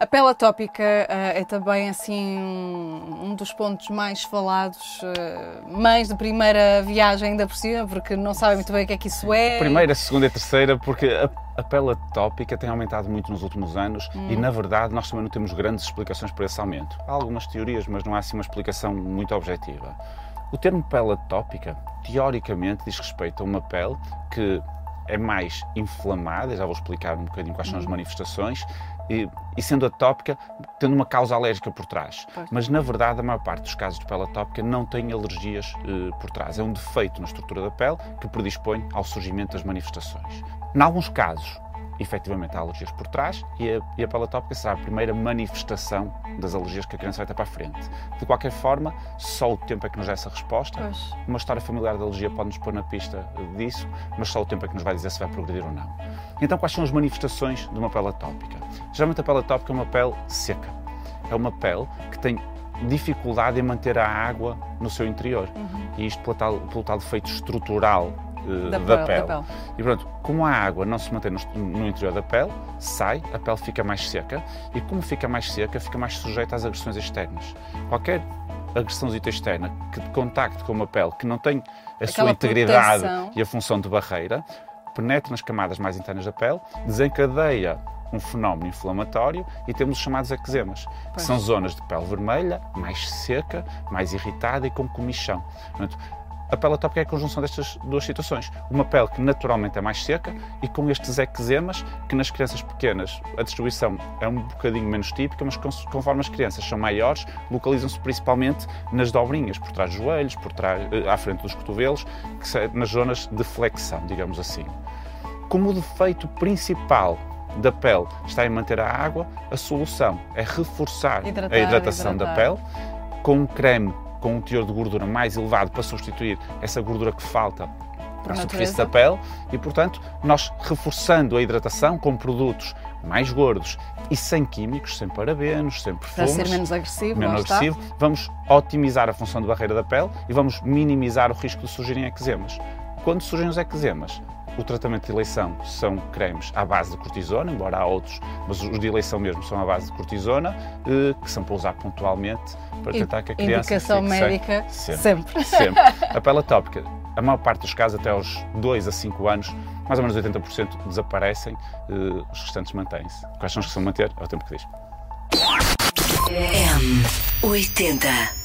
A pele atópica uh, é também assim um, um, dos pontos mais falados. Uh, mães de primeira viagem ainda por cima, porque não sabem muito bem o que é que isso é. Primeira, segunda e terceira, porque a, a pele atópica tem aumentado muito nos últimos anos hum. e, na verdade, nós também não temos grandes explicações para esse aumento. Há algumas teorias, mas não há assim uma explicação muito objetiva. O termo pele atópica, teoricamente, diz respeito a uma pele que é mais inflamada, já vou explicar um bocadinho quais são as manifestações, e, e, sendo atópica, tendo uma causa alérgica por trás. Pois. Mas, na verdade, a maior parte dos casos de pele atópica não tem alergias eh, por trás. É um defeito na estrutura da pele que predispõe ao surgimento das manifestações. Em alguns casos, efetivamente há alergias por trás e a, e a pele atópica será a primeira manifestação das alergias que a criança vai ter para a frente. De qualquer forma, só o tempo é que nos dá essa resposta. Pois. Uma história familiar de alergia pode nos pôr na pista disso, mas só o tempo é que nos vai dizer se vai progredir ou não. Então, quais são as manifestações de uma pele atópica? Geralmente a pele atópica é uma pele seca. É uma pele que tem dificuldade em manter a água no seu interior. Uhum. E isto pelo tal, pelo tal defeito estrutural da, da, pele. da, pele. E pronto, como a água não se mantém no, no, interior da pele, sai, a pele fica mais seca e como fica mais seca, fica mais sujeita às agressões externas. Qualquer agressão externa que contacte com uma pele que não tem a Aquela sua integridade proteção. e a função de barreira, penetra nas camadas mais internas da pele, desencadeia um fenómeno inflamatório e temos os chamados eczemas, que são zonas de pele vermelha, mais seca, mais irritada e com comichão. Portanto, a pele atópica é a conjunção destas duas situações. Uma pele que naturalmente é mais seca e com estes eczemas, que nas crianças pequenas a distribuição é um bocadinho menos típica, mas conforme as crianças são maiores, localizam-se principalmente nas dobrinhas, por trás dos joelhos, por trás, eh, à frente dos cotovelos, nas zonas de flexão, digamos assim. Como o defeito principal da pele está em manter a água, a solução é reforçar hidratar, a hidratação hidratar. da pele com um creme com um teor de gordura mais elevado para substituir essa gordura que falta na superfície da pele e, portanto, nós reforçando a hidratação com produtos mais gordos e sem químicos, sem parabenos, sem perfumes. Para ser menos agressivo, menos agressivo vamos otimizar a função de barreira da pele e vamos minimizar o risco de surgirem eczemas. Quando surgem os eczemas, o tratamento de eleição são cremes à base de cortisona, embora há outros, mas os de eleição mesmo são à base de cortisona, eh, que são para usar pontualmente para tentar que a criança. Indicação médica sempre. Sempre. sempre. A pele atópica, a maior parte dos casos, até aos 2 a 5 anos, mais ou menos 80% desaparecem, eh, os restantes mantêm-se. Quais são os que são manter? É o tempo que diz. M80